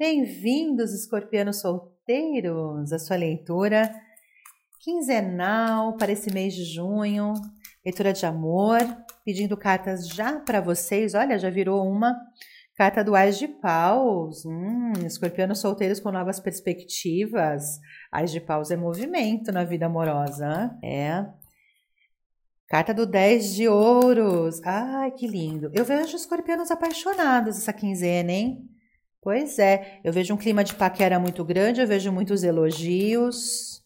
Bem-vindos, escorpianos solteiros, à sua leitura quinzenal para esse mês de junho. Leitura de amor, pedindo cartas já para vocês. Olha, já virou uma carta do Ais de Paus. Hum, escorpianos solteiros com novas perspectivas. Ais de Paus é movimento na vida amorosa. É. Carta do 10 de ouros. Ai, que lindo. Eu vejo escorpianos apaixonados essa quinzena, hein? Pois é, eu vejo um clima de paquera muito grande, eu vejo muitos elogios.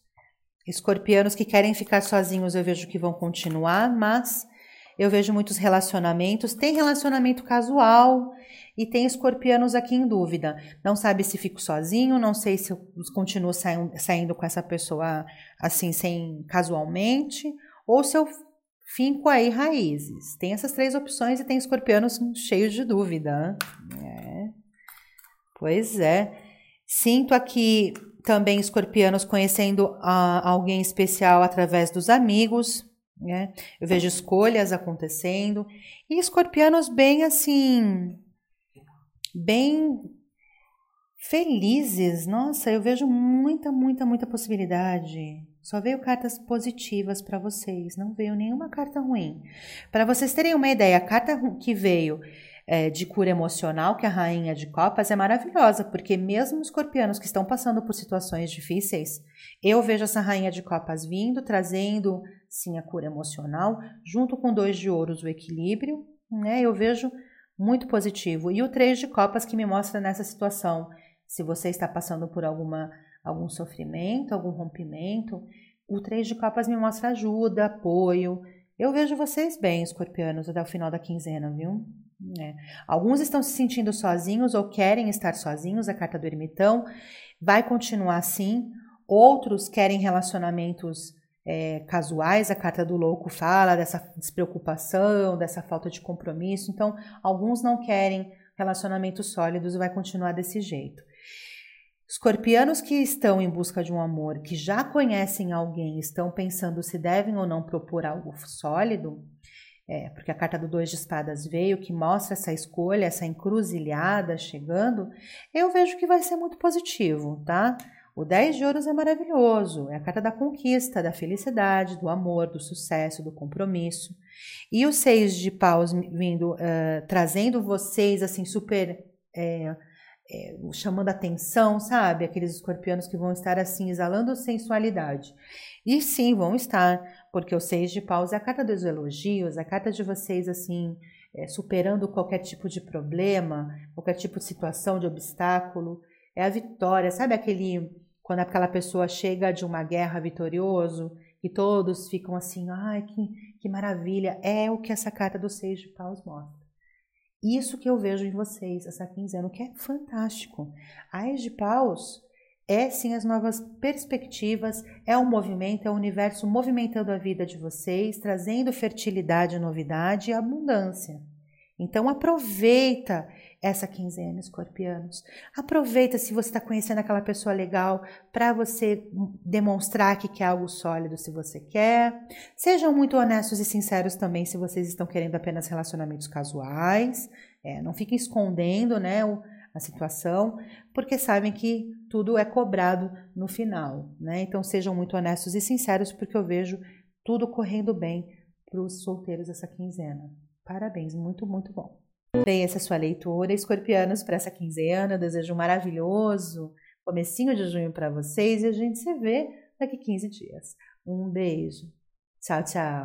Escorpianos que querem ficar sozinhos, eu vejo que vão continuar, mas eu vejo muitos relacionamentos. Tem relacionamento casual e tem escorpianos aqui em dúvida. Não sabe se fico sozinho, não sei se eu continuo saindo, saindo com essa pessoa assim, sem casualmente, ou se eu finco aí raízes. Tem essas três opções e tem escorpianos cheios de dúvida. Pois é. Sinto aqui também escorpianos conhecendo alguém especial através dos amigos, né? Eu vejo escolhas acontecendo e escorpianos bem assim, bem felizes. Nossa, eu vejo muita, muita, muita possibilidade. Só veio cartas positivas para vocês, não veio nenhuma carta ruim. Para vocês terem uma ideia, a carta que veio é, de cura emocional, que a rainha de copas, é maravilhosa, porque mesmo os escorpianos que estão passando por situações difíceis, eu vejo essa rainha de copas vindo, trazendo sim a cura emocional, junto com dois de ouros o equilíbrio, né? Eu vejo muito positivo. E o três de copas que me mostra nessa situação, se você está passando por alguma algum sofrimento, algum rompimento, o três de copas me mostra ajuda, apoio. Eu vejo vocês bem, escorpianos, até o final da quinzena, viu? É. Alguns estão se sentindo sozinhos ou querem estar sozinhos, a carta do ermitão vai continuar assim. Outros querem relacionamentos é, casuais, a carta do louco fala dessa despreocupação, dessa falta de compromisso. Então, alguns não querem relacionamentos sólidos e vai continuar desse jeito. Escorpianos que estão em busca de um amor, que já conhecem alguém, estão pensando se devem ou não propor algo sólido, é, porque a carta do Dois de Espadas veio, que mostra essa escolha, essa encruzilhada chegando, eu vejo que vai ser muito positivo, tá? O 10 de ouros é maravilhoso, é a carta da conquista, da felicidade, do amor, do sucesso, do compromisso. E o 6 de paus vindo, uh, trazendo vocês, assim, super. É, é, chamando atenção, sabe? Aqueles escorpianos que vão estar assim, exalando sensualidade. E sim, vão estar, porque o seis de paus é a carta dos elogios, a carta de vocês assim, é, superando qualquer tipo de problema, qualquer tipo de situação, de obstáculo. É a vitória, sabe aquele quando aquela pessoa chega de uma guerra vitorioso e todos ficam assim, ai que, que maravilha, é o que essa carta do seis de paus mostra. Isso que eu vejo em vocês essa quinzena, que é fantástico. A de paus é sim as novas perspectivas, é um movimento, é o um universo movimentando a vida de vocês, trazendo fertilidade, novidade e abundância. Então aproveita essa quinzena, escorpianos. Aproveita se você está conhecendo aquela pessoa legal para você demonstrar que quer algo sólido se você quer. Sejam muito honestos e sinceros também se vocês estão querendo apenas relacionamentos casuais. É, não fiquem escondendo né, a situação, porque sabem que tudo é cobrado no final. Né? Então sejam muito honestos e sinceros, porque eu vejo tudo correndo bem para os solteiros essa quinzena. Parabéns, muito, muito bom. Bem, essa é a sua leitura, escorpianos, para essa quinzena. Eu desejo um maravilhoso comecinho de junho para vocês e a gente se vê daqui 15 dias. Um beijo. Tchau, tchau.